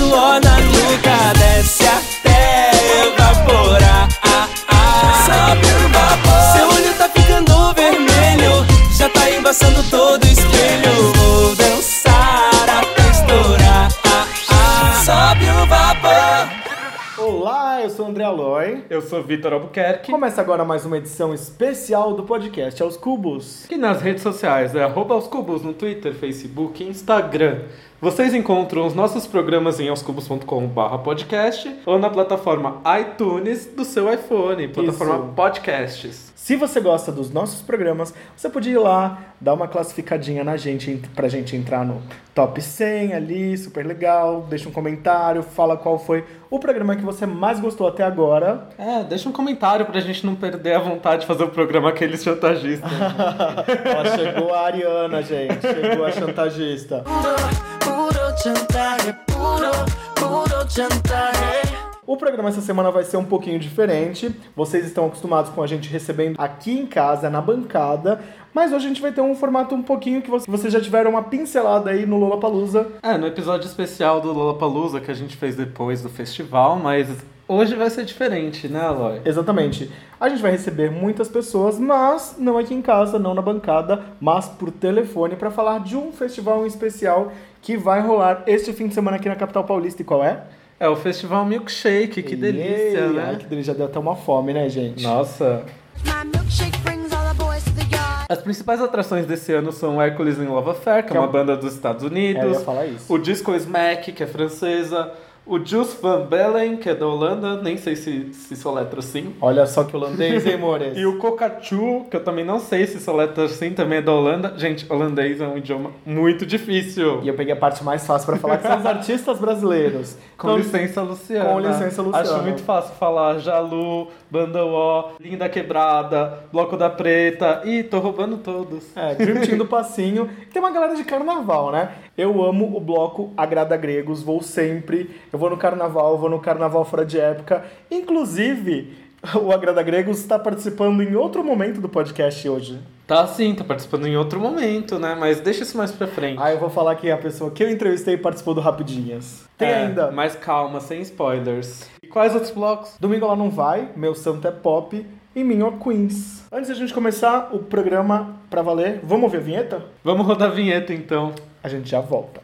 suor na nuca desce até evaporar. Ah, ah. Sobe o vapor. Seu olho tá ficando vermelho, já tá embaçando todo o espelho. Vou dançar até estourar. Ah, ah. Sobe o vapor. Olá, eu sou o André Aloy. Eu sou Vitor Albuquerque. Começa agora mais uma edição especial do podcast Aos Cubos. E nas redes sociais é arroba aos cubos no Twitter, Facebook e Instagram. Vocês encontram os nossos programas em aoscubos.com.br podcast ou na plataforma iTunes do seu iPhone, plataforma Isso. Podcasts. Se você gosta dos nossos programas, você pode ir lá, dar uma classificadinha na gente, pra gente entrar no top 100 ali, super legal. Deixa um comentário, fala qual foi o programa que você mais gostou até agora. É, deixa um comentário pra gente não perder a vontade de fazer o programa aqueles chantagistas. Ó, chegou a Ariana, gente. Chegou a chantagista. Puro chantaje, puro, puro chantaje. O programa essa semana vai ser um pouquinho diferente. Vocês estão acostumados com a gente recebendo aqui em casa, na bancada. Mas hoje a gente vai ter um formato um pouquinho que vocês- já tiveram uma pincelada aí no Lollapalooza. é, no episódio especial do Lollapalooza que a gente fez depois do festival, mas hoje vai ser diferente, né, Aloy? Exatamente. A gente vai receber muitas pessoas, mas não aqui em casa, não na bancada, mas por telefone para falar de um festival em especial que vai rolar este fim de semana aqui na capital paulista. E qual é? É o Festival Milkshake, que delícia, Ei, né? Ai, que delícia, já deu até uma fome, né, gente? Nossa. My milkshake brings all the boys to the yard. As principais atrações desse ano são Hercules in Love Affair, que Que é é uma um- banda dos Estados É, eu Unidos. ia falar isso. O Disco Smack, que é francesa. O Juice Van Bellen, que é da Holanda. Nem sei se, se soletra assim. Olha só que holandês, hein, Mores? E o Cocachu, que eu também não sei se soletra assim, também é da Holanda. Gente, holandês é um idioma muito difícil. E eu peguei a parte mais fácil para falar, que são os artistas brasileiros. Com Então, licença, Luciana. Com licença, Luciana. Acho muito fácil falar Jalu, Banda O, Linda Quebrada, Bloco da Preta. Ih, tô roubando todos. É, Dream Team do Passinho. Tem uma galera de carnaval, né? Eu amo o bloco Agrada Gregos, vou sempre. Eu vou no carnaval, vou no carnaval fora de época. Inclusive, o Agrada Gregos está participando em outro momento do podcast hoje. Tá sim, tá participando em outro momento, né? Mas deixa isso mais pra frente. Ah, eu vou falar que a pessoa que eu entrevistei participou do Rapidinhas. Tem É, ainda. Mas calma, sem spoilers. E quais outros blocos? Domingo ela não vai, meu santo é pop e Minho Queens. Antes da gente começar o programa pra valer, vamos ouvir a vinheta? Vamos rodar a vinheta então. A gente já volta.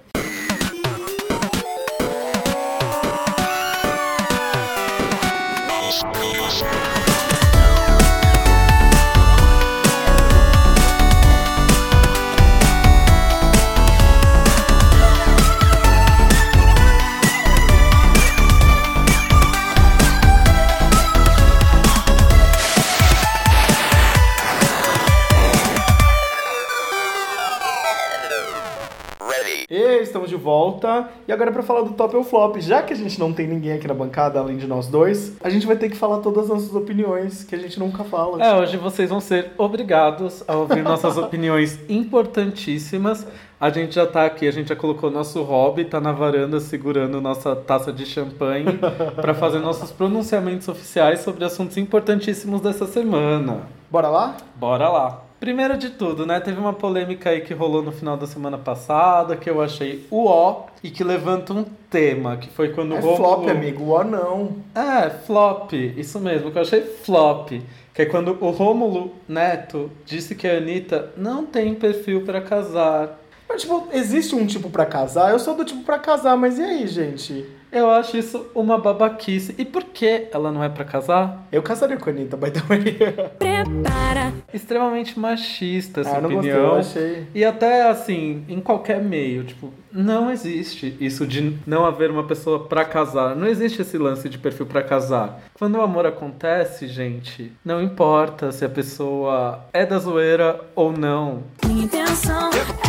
Volta. E agora pra falar do top ou flop, já que a gente não tem ninguém aqui na bancada além de nós dois, a gente vai ter que falar todas as nossas opiniões que a gente nunca fala. É, hoje vocês vão ser obrigados a ouvir nossas opiniões importantíssimas. A gente já tá aqui, a gente já colocou nosso hobby, tá na varanda segurando nossa taça de champanhe pra fazer nossos pronunciamentos oficiais sobre assuntos importantíssimos dessa semana. Bora lá? Bora lá. Primeiro de tudo, né? Teve uma polêmica aí que rolou no final da semana passada, que eu achei o ó e que levanta um tema, que foi quando É o Rômulo- flop, amigo. Ó, não. é, flop, isso mesmo, que eu achei flop. Que é quando o Rômulo Neto disse que a Anitta não tem perfil pra casar. Mas, tipo, existe um tipo pra casar? Eu sou do tipo pra casar, mas e aí, gente? Eu acho isso uma babaquice. E por que ela não é pra casar? Eu casaria com a Anitta, by the way. Prepara. Extremamente machista essa Ah, não gostei, opinião. eu achei. E até assim, em qualquer meio, tipo, não existe isso de não haver uma pessoa pra casar. Não existe esse lance de perfil pra casar. Quando o amor acontece, gente, não importa se a pessoa é da zoeira ou não. Minha intenção é.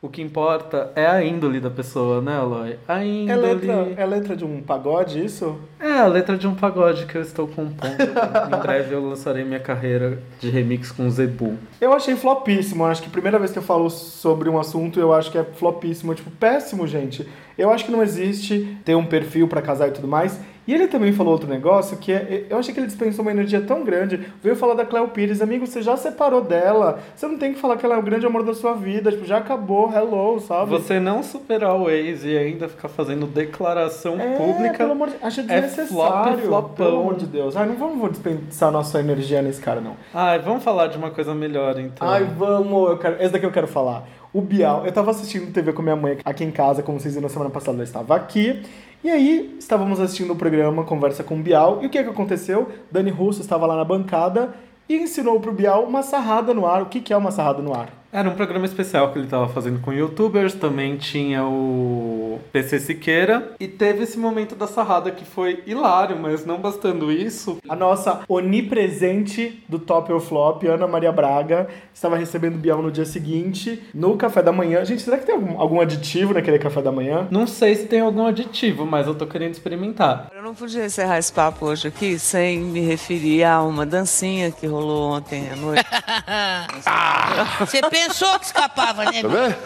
O que importa é a índole da pessoa, né, Aloy? A É índole. letra, é letra de um pagode, isso? É a letra de um pagode que eu estou compondo. em breve eu lançarei minha carreira de remix com Zebu. Eu achei flopíssimo. Acho que a primeira vez que eu falo sobre um assunto, eu acho que é flopíssimo. Tipo, péssimo, gente. Eu acho que não existe ter um perfil pra casar e tudo mais. E ele também falou outro negócio que é, eu achei que ele dispensou uma energia tão grande. Veio falar da Cléo Pires, amigo, você já separou dela. Você não tem que falar que ela é o grande amor da sua vida. Tipo, já acabou, hello, sabe? Você não superar o ex e ainda ficar fazendo declaração É, pública. pelo amor de Acho é desnecessário. flop, flopão. Pelo amor de Deus. Ai, não vamos vou dispensar nossa energia nesse cara, não. Ai, vamos falar de uma coisa melhor então. Ai, vamos, eu quero, esse daqui eu quero falar. O Bial, eu tava assistindo TV com minha mãe aqui em casa, como vocês viram na semana passada, ela estava aqui. E aí, estávamos assistindo o programa Conversa com o Bial. E o que que aconteceu? Dani Russo estava lá na bancada e ensinou pro Bial uma sarrada no ar. O que que é uma sarrada no ar? Era um programa especial que ele tava fazendo com youtubers, também tinha o PC Siqueira e teve esse momento da sarrada que foi hilário, mas não bastando isso, A nossa onipresente do Top ou Flop, Ana Maria Braga, estava recebendo o Bial no dia seguinte, no café da manhã. Gente, será que tem algum, algum aditivo naquele café da manhã? não sei se tem algum aditivo, mas eu tô querendo experimentar. Eu não podia encerrar esse papo hoje aqui sem me referir a uma dancinha que rolou ontem à noite. Você pensou que escapava, né?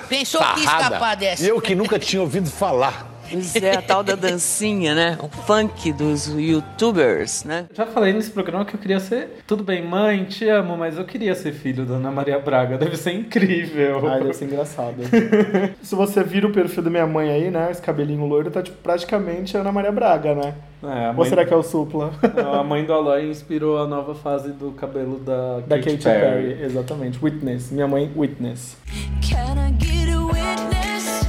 Pensou que ia escapar dessa. E eu que nunca tinha ouvido falar. Pois é, a tal da dancinha, né? O funk dos youtubers, né? Já falei nesse programa que eu queria ser. Tudo bem, mãe, te amo, mas eu queria ser filho da Ana Maria Braga. Deve ser incrível. Ai, deve ser engraçado. Se você vira o perfil da minha mãe aí, né? Esse cabelinho loiro tá tipo, praticamente Ana Maria Braga, né? É, Ou será que é o Supla? Não, a mãe do Aloy inspirou a nova fase do cabelo da, da Katy Katy Perry. Perry. Exatamente. Witness. Minha mãe, Witness. Can I get a witness?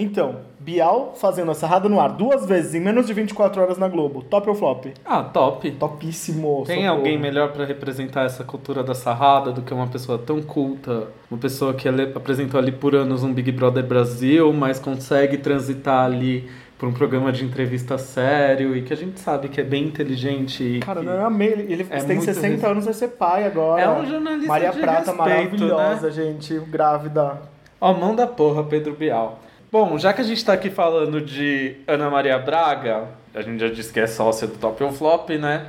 Então, Bial fazendo a sarrada no ar duas vezes em menos de 24 horas na Globo. Top ou flop? Ah, top. Topíssimo. Tem socorro. alguém melhor pra representar essa cultura da sarrada do que uma pessoa tão culta? Uma pessoa que apresentou ali por anos um Big Brother Brasil, mas consegue transitar ali por um programa de entrevista sério e que a gente sabe que é bem inteligente. Cara, não, eu amei. Ele, É tem muito 60 res- anos, vai ser pai agora. É um jornalista Maria de Prata respeito, maravilhosa, né? gente. Grávida. Ó, mão da porra, Pedro Bial. Bom, já que a gente tá aqui falando de Ana Maria Braga, a gente já disse que é sócia do Top ou Flop, né?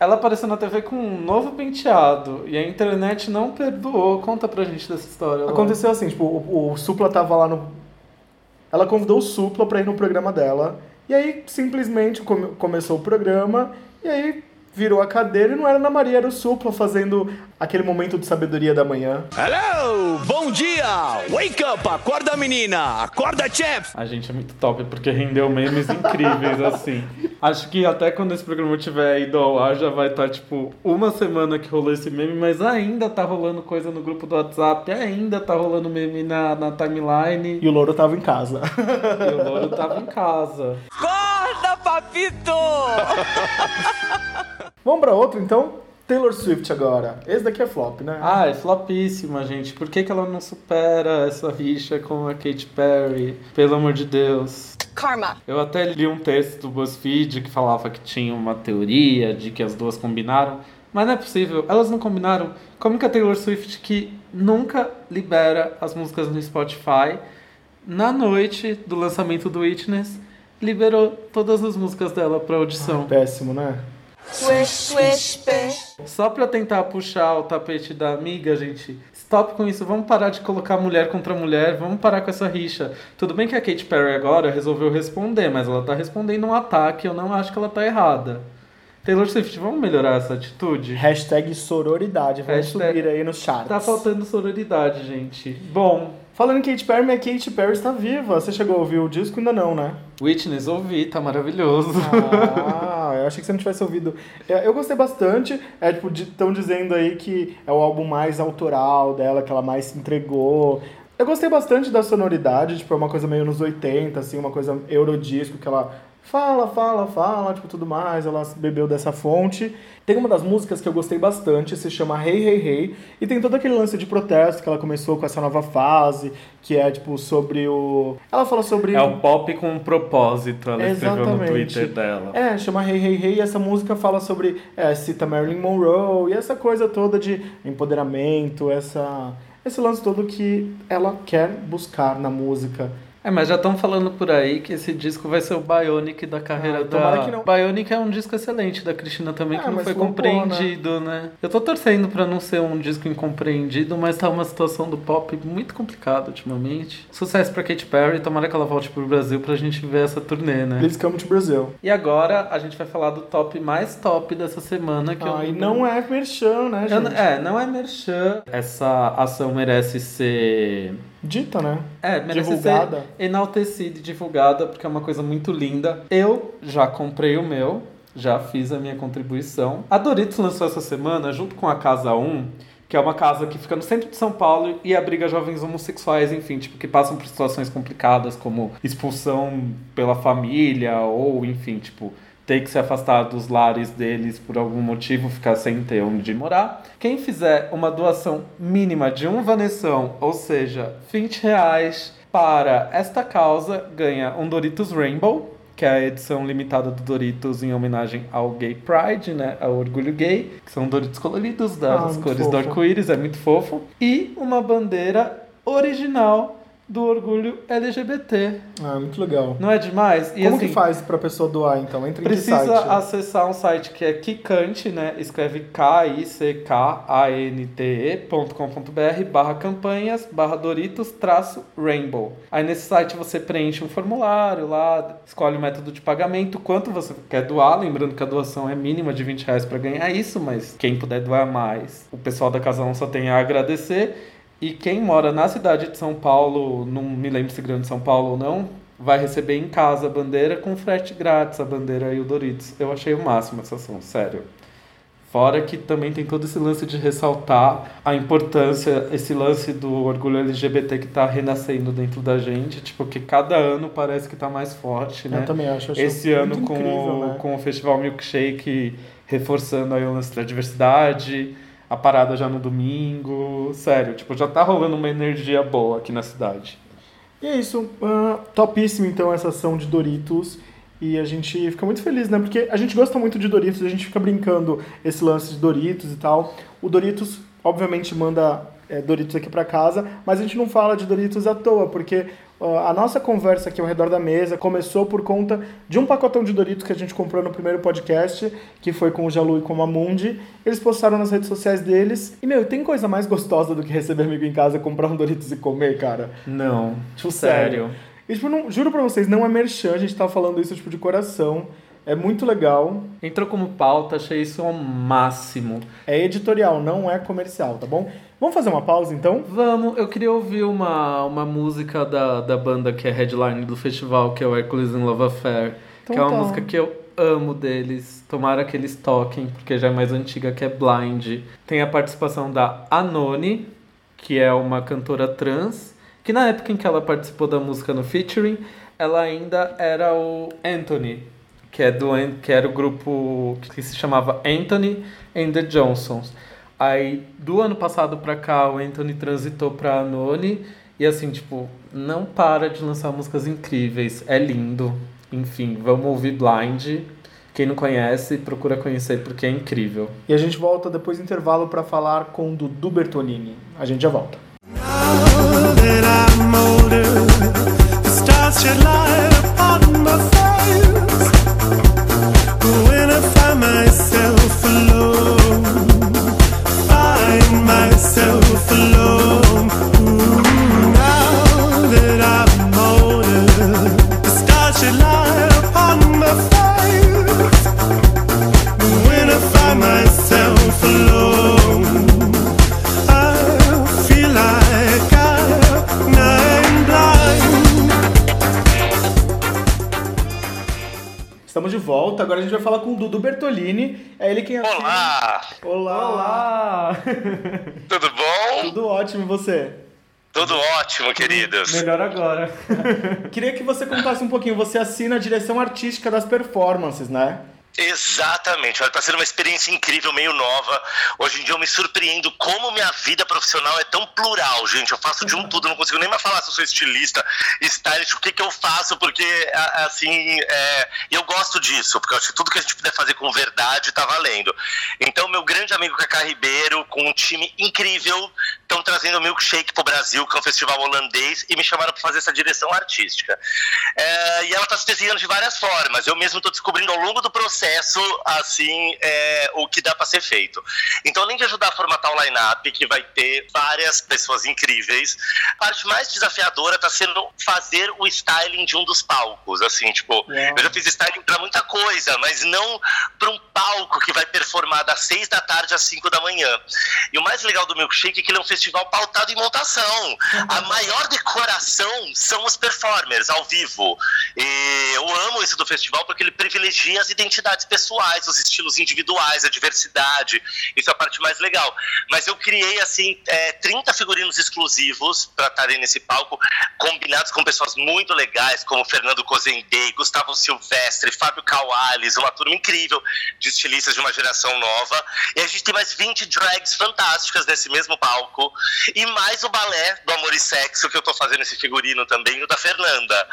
Ela apareceu na TV com um novo penteado e a internet não perdoou. Conta pra gente dessa história. Laura. Aconteceu assim, tipo, o, o Supla tava lá no. Ela convidou o Supla pra ir no programa dela. E aí, simplesmente, come- começou o programa. E aí, virou a cadeira e não era Ana Maria, era o Supla fazendo aquele momento de sabedoria da manhã. Hello! Bom dia! Wake up! Acorda, menina! Acorda, chef! A gente é muito top porque rendeu memes incríveis assim. Acho que até quando esse programa tiver ido ao ar já vai estar tipo uma semana que rolou esse meme, mas ainda tá rolando coisa no grupo do WhatsApp, ainda tá rolando meme na, na timeline E o Louro tava em casa. e o Louro tava em casa. Acorda, papito! Vamos pra outro, então? Taylor Swift agora. Esse daqui é flop, né? Ah, é flopíssima, gente. Por que, que ela não supera essa rixa com a Katy Perry? Pelo amor de Deus. Karma. Eu até li um texto do BuzzFeed que falava que tinha uma teoria de que as duas combinaram, mas não é possível, elas não combinaram. Como que a Taylor Swift, que nunca libera as músicas no Spotify, na noite do lançamento do Witness, liberou todas as músicas dela pra audição. Péssimo, né? Swish, swish. Só pra tentar puxar o tapete da amiga, gente. Stop com isso. Vamos parar de colocar mulher contra mulher. Vamos parar com essa rixa. Tudo bem que a Katy Perry agora resolveu responder, mas ela tá respondendo um ataque. Eu não acho que ela tá errada. Taylor Swift, vamos melhorar essa atitude? Hashtag sororidade. Vamos Hashtag- subir aí nos charts. Tá faltando sororidade, gente. Bom, Falando em Katy Perry, minha Katy Perry está viva. Você chegou a ouvir o disco? Ainda não, né? Witness, ouvi, tá maravilhoso. Ah, eu achei que você não tivesse ouvido. Eu gostei bastante. É, tipo, estão dizendo aí que é o álbum mais autoral dela, que ela mais se entregou. Eu gostei bastante da sonoridade, tipo, é uma coisa meio nos 80, assim, uma coisa eurodisco, que ela fala, fala, fala, tipo, tudo mais, ela bebeu dessa fonte. Tem uma das músicas que eu gostei bastante, se chama Hey Hey Hey, e tem todo aquele lance de protesto que ela começou com essa nova fase, que é, tipo, sobre o... Ela fala sobre... É o pop com um propósito, ela escreveu no Exatamente. Twitter dela. É, chama Hey Hey Hey, e essa música fala sobre, é, cita Marilyn Monroe, e essa coisa toda de empoderamento, essa, esse lance todo que ela quer buscar na música. É, mas já estão falando por aí que esse disco vai ser o Bionic da carreira Ah, da. tomara que não. Bionic é um disco excelente da Cristina também, É, que não foi flopou, compreendido, né? Eu tô torcendo pra não ser um disco incompreendido, mas tá uma situação do pop muito complicada ultimamente. Sucesso pra Katy Perry, tomara que ela volte pro Brasil pra gente ver essa turnê, né? Please come to Brazil. E agora a gente vai falar do top mais top dessa semana, que Ah, eu e não é merchan, né, eu gente? é, não é merchan. Essa ação merece ser Dita, né? é, merece Divulgada. ser enaltecida e divulgada, porque é uma coisa muito linda. Eu já comprei o meu, já fiz a minha contribuição. A Doritos lançou essa semana, junto com a Casa 1, que é uma casa que fica no centro de São Paulo e abriga jovens homossexuais, enfim, tipo, que passam por situações complicadas, como expulsão pela família, ou, enfim, tipo, ter que se afastar dos lares deles por algum motivo, ficar sem ter onde morar. Quem fizer uma doação mínima de um vanessão, ou seja, 20 reais para esta causa, ganha um Doritos Rainbow, que é a edição limitada do Doritos em homenagem ao Gay Pride, né? Ao orgulho gay, que são Doritos coloridos Ah, das muito cores fofo. do arco-íris, é muito fofo. E uma bandeira original do orgulho LGBT. Ah, muito legal. Não é demais? E Como assim, que faz pra pessoa doar, então? Entra em que Precisa site? acessar um site que é Kikante, né? Escreve K-I-C-K-A-N-T-E.com.br barra campanhas, barra Doritos, traço Rainbow. Aí nesse site você preenche um formulário lá, escolhe o método de pagamento, quanto você quer doar, lembrando que a doação é mínima de 20 reais para ganhar isso, mas quem puder doar mais, o pessoal da Casa 1 só tem a agradecer. E quem mora na cidade de São Paulo, não me lembro se grande São Paulo ou não, vai receber em casa a bandeira com frete grátis, a bandeira e o Doritos. Eu achei o máximo essa ação, sério. Fora que também tem todo esse lance de ressaltar a importância, esse lance do orgulho LGBT que tá renascendo dentro da gente, tipo, que cada ano parece que tá mais forte, né? Eu também acho. acho Esse ano com, incrível, o, né? com o Festival Milkshake reforçando aí o lance da diversidade, a parada já no domingo, sério, tipo, já tá rolando uma energia boa aqui na cidade. E é isso. ah, topíssimo, então, essa ação de Doritos. E a gente fica muito feliz, né? Porque a gente gosta muito de Doritos, a gente fica brincando esse lance de Doritos e tal. O Doritos, obviamente, manda é, Doritos aqui pra casa, mas a gente não fala de Doritos à toa, porque a nossa conversa aqui ao redor da mesa começou por conta de um pacotão de Doritos que a gente comprou no primeiro podcast, que foi com o Jalu e com a Mundi. Eles postaram nas redes sociais deles. E, meu, tem coisa mais gostosa do que receber amigo em casa, comprar um Doritos e comer, cara? Não, Tipo, sério. E, tipo, não, juro pra vocês, não é merchan, a gente tá falando isso, tipo, de coração. É muito legal. Entrou como pauta, achei isso ao máximo. É editorial, não é comercial, tá bom? Vamos fazer uma pausa, então? Vamos, eu queria ouvir uma, uma música da, da banda que é headline do festival, que é o Hercules in Love Affair. Então que é uma tá. música que eu amo deles. Tomara que eles toquem, porque já é mais antiga, que é Blind. Tem a participação da Anoni, que é uma cantora trans, que na época em que ela participou da música no featuring, ela ainda era o Anthony, que, é do, que era o grupo que se chamava Anthony and the Johnsons. Aí, do ano passado pra cá, o Anthony transitou pra Anoni. E assim, tipo, não para de lançar músicas incríveis. É lindo. Enfim, vamos ouvir Blind. Quem não conhece, procura conhecer porque é incrível. E a gente volta depois do intervalo pra falar com o Dudu Bertolini. A gente já volta. that I'm older, the stars shed light myself alone. De volta, agora a gente vai falar com o Dudu Bertolini. É ele quem assina. Olá! Olá! Olá! Tudo bom? Tudo ótimo e você? Tudo ótimo, queridos. Melhor agora. Queria que você contasse um pouquinho. Você assina a direção artística das performances, né? Exatamente, olha, tá sendo uma experiência incrível, meio nova. Hoje em dia eu me surpreendo como minha vida profissional é tão plural, gente. Eu faço de um tudo, não consigo nem mais falar se eu sou estilista, stylist, o que que eu faço, porque, assim, é, eu gosto disso, porque eu acho que tudo que a gente puder fazer com verdade tá valendo. Então, meu grande amigo Cacá Ribeiro, com um time incrível, estão trazendo o Milkshake pro Brasil, que é um festival holandês, e me chamaram para fazer essa direção artística. É, e ela está se desenhando de várias formas. Eu mesmo estou descobrindo ao longo do processo, assim, é, o que dá para ser feito. Então, além de ajudar a formatar o line-up, que vai ter várias pessoas incríveis, a parte mais desafiadora está sendo fazer o styling de um dos palcos. Assim, tipo, eu já fiz styling para muita coisa, mas não para um palco que vai performar das seis da tarde às cinco da manhã. E o mais legal do Milkshake é que ele é um festival pautado em montação. A maior decoração são os performers ao vivo. E eu amo isso do festival porque ele privilegia as identidades pessoais, os estilos individuais, a diversidade. Isso é a parte mais legal. Mas eu criei, assim, é, 30 figurinos exclusivos para estarem nesse palco, combinados com pessoas muito legais, como Fernando Cozendei, Gustavo Silvestre, Fábio Cauales, uma turma incrível de estilistas de uma geração nova. E a gente tem mais 20 drags fantásticas nesse mesmo palco. E mais o balé do Amor e Sexo, que eu tô fazendo esse figurino também, o da Fernanda.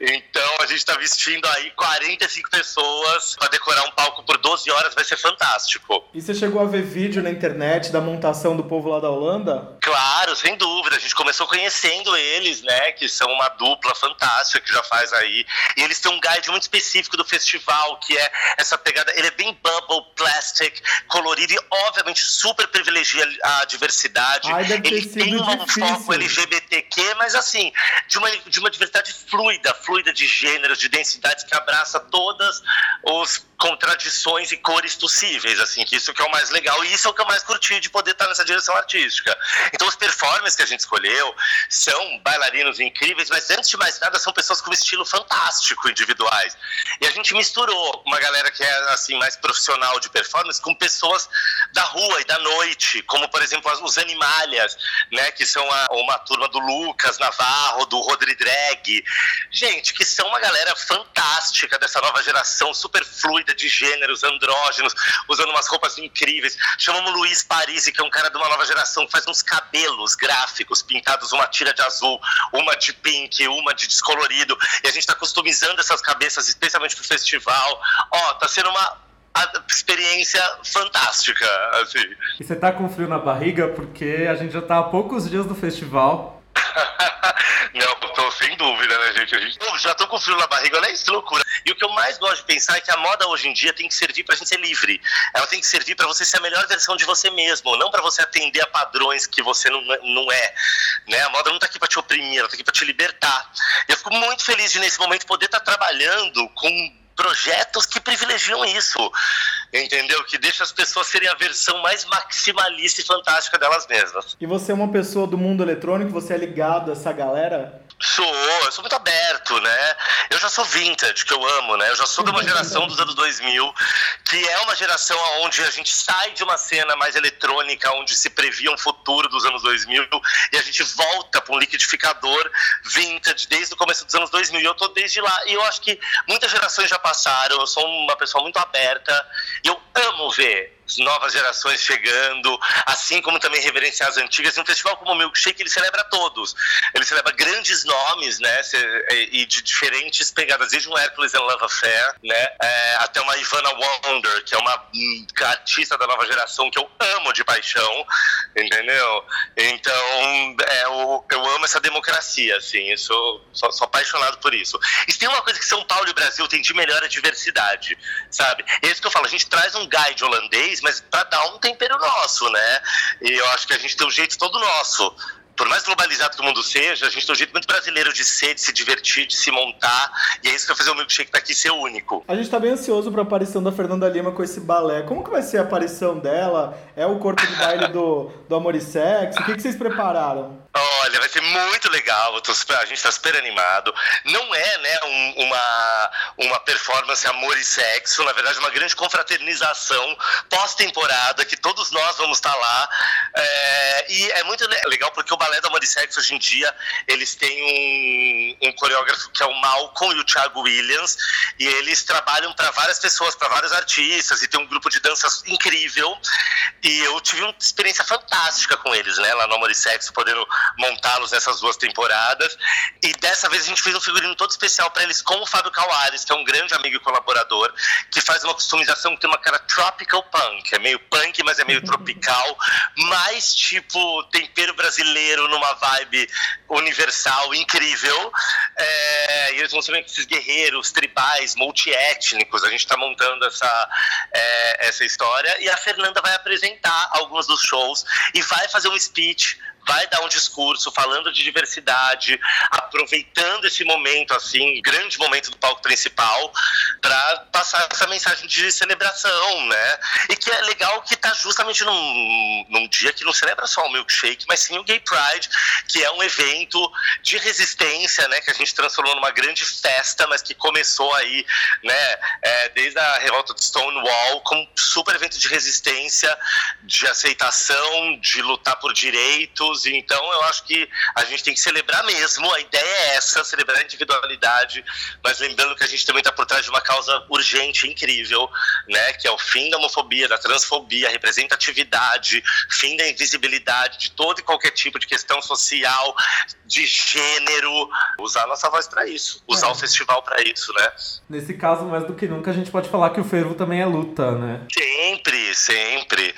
Então a gente tá vestindo aí 45 pessoas para decorar um palco por 12 horas, vai ser fantástico. E você chegou a ver vídeo na internet da montação do povo lá da Holanda? Claro, sem dúvida. A gente começou conhecendo eles, né? Que são uma dupla fantástica que já faz aí. E eles têm um guide muito específico do festival, que é essa pegada. Ele é bem bubble, plastic, colorido e, obviamente, super privilegia a diversidade. Ai, deve ele tem um difícil. foco LGBTQ, mas assim, de uma, de uma diversidade fluida, fluida de gêneros, de densidades que abraça todas os contradições e cores possíveis, assim, que isso que é o mais legal e isso é o que eu mais curti de poder estar nessa direção artística. Então os performers que a gente escolheu são bailarinos incríveis, mas antes de mais nada são pessoas com estilo fantástico individuais. E a gente misturou uma galera que é assim mais profissional de performance com pessoas da rua e da noite, como por exemplo as- os Né, que são a- uma turma do Lucas Navarro, do Rodri Drag. Gente, que são uma galera fantástica dessa nova geração, super fluida de gêneros, andrógenos, usando umas roupas incríveis. Chamamos Luiz Parisi, que é um cara de uma nova geração, que faz uns cabelos gráficos pintados, uma tira de azul, uma de pink, uma de descolorido. E a gente tá customizando essas cabeças, especialmente pro festival. Ó, tá sendo uma a- experiência fantástica, assim. E você tá com frio na barriga porque a gente já tá há poucos dias do festival. Não, tô sem dúvida, né, gente? Gente Pô, já tô com frio na barriga, olha isso, loucura. E o que eu mais gosto de pensar é que a moda hoje em dia tem que servir pra gente ser livre. Ela tem que servir pra você ser a melhor versão de você mesmo, não pra você atender a padrões que você não, não é. Né? A moda não tá aqui pra te oprimir, ela tá aqui pra te libertar. E eu fico muito feliz de, nesse momento, poder estar trabalhando com projetos que privilegiam isso, entendeu? Que deixa as pessoas serem a versão mais maximalista e fantástica delas mesmas. E você é uma pessoa do mundo eletrônico? Você é ligado a essa galera? Sou, eu sou muito aberto, né? Eu já sou vintage, que eu amo, né? Eu já sou de uma geração dos anos 2000, que é uma geração onde a gente sai de uma cena mais eletrônica, onde se previa um futuro dos anos 2000, e a gente volta para um liquidificador vintage desde o começo dos anos 2000. E eu tô desde lá. E eu acho que muitas gerações já passaram, eu sou uma pessoa muito aberta, e eu amo ver novas gerações chegando, assim como também reverenciar as antigas. Um festival como o Milkshake, ele celebra todos. Ele celebra grandes nomes, né? se- E de diferentes pegadas, desde um Hercules and Love Affair, né? é, até uma Ivana Wonder, que é uma hum, artista da nova geração que eu amo de paixão, entendeu? Então, é, eu, eu amo essa democracia, assim, eu sou, sou, sou apaixonado por isso. E tem uma coisa que São Paulo e o Brasil têm de melhor é a diversidade, sabe? É isso que eu falo, a gente traz um guide holandês, mas pra dar um tempero nosso, né? E eu acho que a gente tem um jeito todo nosso. Por mais globalizado que o mundo seja, a gente tem um jeito muito brasileiro de ser, de se divertir, de se montar. E é isso que vai fazer o milkshake tá aqui ser único. A gente tá bem ansioso pra aparição da Fernanda Lima com esse balé. Como que vai ser a aparição dela? É o corpo de baile do, do Amor e Sexo? O que, que vocês prepararam? Olha, vai ser muito legal. super- a gente tá super animado. Não é, né, um- uma, uma performance amor e sexo, na verdade, uma grande confraternização pós-temporada, que todos nós vamos estar lá. É, e é muito le- legal porque o balé do amor e sexo hoje em dia eles têm um, um coreógrafo que é o Malcolm e o Thiago Williams, e eles trabalham para várias pessoas, para vários artistas, e tem um grupo de danças incrível. E eu tive uma experiência fantástica com eles, né, lá no Amor e Sexo, podendo montá-los nessas duas temporadas. E dessa vez a gente fez um figurino todo especial para eles com o Fábio Cauares, que é um grande amigo e colaborador, que faz uma customização que tem uma cara tropical punk. É meio punk, mas é meio tropical. Mais tipo tempero brasileiro numa vibe universal, incrível. É, e eles vão ser meio que esses guerreiros tribais, multiétnicos. A gente está montando essa, é, essa história. E a Fernanda vai apresentar alguns dos shows e vai fazer um speech vai dar um discurso falando de diversidade, aproveitando esse momento, assim, grande momento do palco principal, para passar essa mensagem de celebração, né? E que é legal que tá justamente num, num dia que não celebra só o milkshake, mas sim o Gay Pride, que é um evento de resistência, né? Que a gente transformou numa grande festa, mas que começou aí, né? É, desde a revolta do Stonewall, como um super evento de resistência, de aceitação, de lutar por direitos então eu acho que a gente tem que celebrar mesmo. A ideia é essa, celebrar a individualidade, mas lembrando que a gente também está por trás de uma causa urgente, incrível, né? Que é o fim da homofobia, da transfobia, representatividade, fim da invisibilidade de todo e qualquer tipo de questão social, de gênero. Usar a nossa voz para isso, usar É. o festival para isso, né? Nesse caso, mais do que nunca, a gente pode falar que o fervo também é luta, né? Sempre, sempre.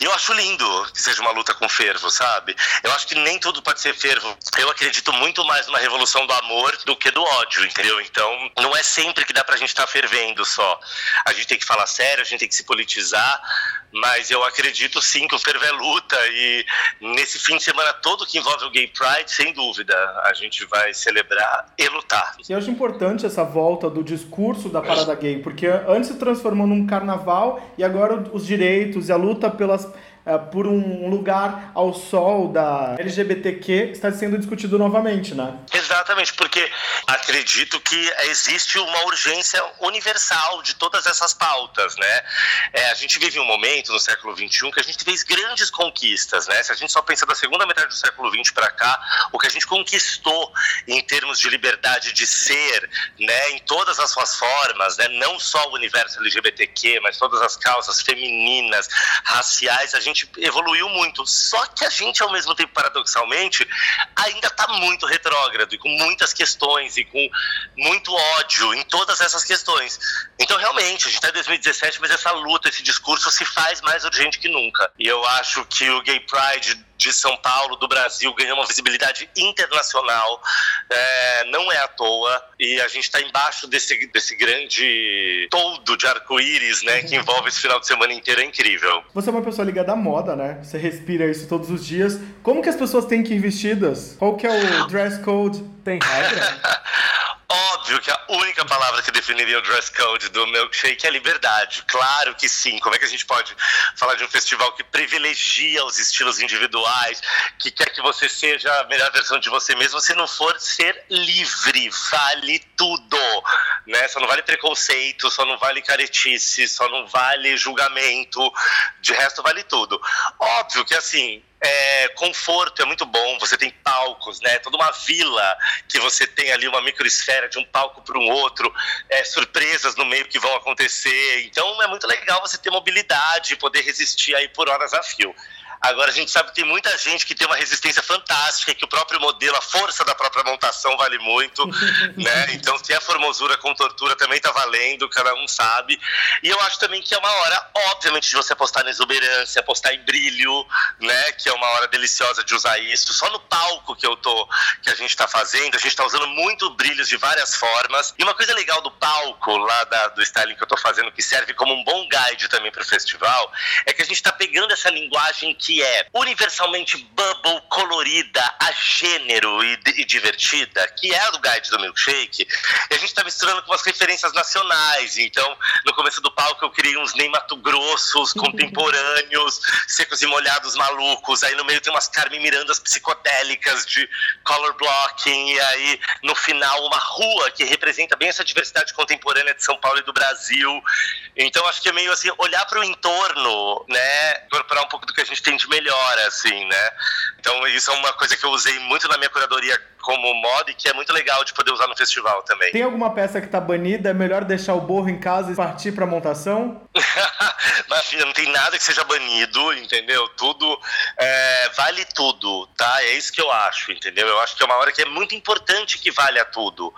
E eu acho lindo que seja uma luta com fervo, sabe? Eu acho que nem tudo pode ser fervo. Eu acredito muito mais numa revolução do amor do que do ódio, entendeu? Então, não é sempre que dá pra gente estar fervendo só. A gente tem que falar sério, a gente tem que se politizar, mas eu acredito sim que o fervo é luta e nesse fim de semana todo que envolve o Gay Pride, sem dúvida, a gente vai celebrar e lutar. Eu acho importante essa volta do discurso da parada gay, porque antes se transformou num carnaval e agora os direitos e a luta pelas, por um lugar ao sol da LGBTQ está sendo discutido novamente, né? Exatamente, porque acredito que existe uma urgência universal de todas essas pautas, né? É, a gente vive um momento no século XXI que a gente fez grandes conquistas, né? Se a gente só pensa da segunda metade do século XX para cá, o que a gente conquistou em termos de liberdade de ser, né? Em todas as suas formas, né? Não só o universo LGBTQ, mas todas as causas femininas, raciais, a gente evoluiu muito. Só que a gente, ao mesmo tempo, paradoxalmente, ainda está muito retrógrado e com muitas questões e com muito ódio em todas essas questões. Então, realmente, a gente está em 2017, mas essa luta, esse discurso se faz mais urgente que nunca. E eu acho que o Gay Pride de São Paulo, do Brasil, ganhou uma visibilidade internacional. É, não é à toa. E a gente está embaixo desse, desse grande toldo de arco-íris, né? Que envolve esse final de semana inteiro. É incrível. Você é uma pessoa ligada à moda, né? Você respira isso todos os dias. Como que as pessoas têm que ir vestidas? Qual que é o dress code? Tem regra? Óbvio que a única palavra que definiria o dress code do milkshake é liberdade. Claro que sim. Como é que a gente pode falar de um festival que privilegia os estilos individuais, que quer que você seja a melhor versão de você mesmo, se não for ser livre? Vale tudo. Né? Só não vale preconceito, só não vale caretice, só não vale julgamento. De resto, vale tudo. Óbvio que assim, é, conforto é muito bom, você tem palcos, né? Toda uma vila que você tem ali uma microesfera de um palco para um outro, é, surpresas no meio que vão acontecer. Então é muito legal você ter mobilidade poder resistir aí por horas a fio. Agora a gente sabe que tem muita gente que tem uma resistência fantástica, que o próprio modelo, a força da própria montação vale muito, né? Então se é formosura com tortura também tá valendo, cada um sabe. E eu acho também que é uma hora, obviamente, de você apostar na exuberância, apostar em brilho, né? Que é uma hora deliciosa de usar isso. Só no palco que eu tô, que a gente tá fazendo, a gente tá usando muito brilhos de várias formas. E uma coisa legal do palco lá da- do styling que eu tô fazendo, que serve como um bom guide também pro festival, é que a gente tá pegando essa linguagem que é universalmente bubble, colorida, a gênero e, e divertida, que é a do guide do milkshake, e a gente tá misturando com umas referências nacionais. Então, no começo do palco eu criei uns Ney Mato Grossos, contemporâneos, secos e molhados malucos. Aí no meio tem umas Carmen Mirandas psicodélicas de color blocking. E aí no final uma rua que representa bem essa diversidade contemporânea de São Paulo e do Brasil. Então acho que é meio assim, olhar para o entorno, né? Incorporar um pouco do que a gente tem de melhor, assim, né? Então isso é uma coisa que eu usei muito na minha curadoria como moda e que é muito legal de poder usar no festival também. Tem alguma peça que tá banida? É melhor deixar o borro em casa e partir pra montação? Mas, filha, não tem nada que seja banido, entendeu? Tudo é, vale tudo, tá? É isso que eu acho, entendeu? Eu acho que é uma hora que é muito importante que valha tudo,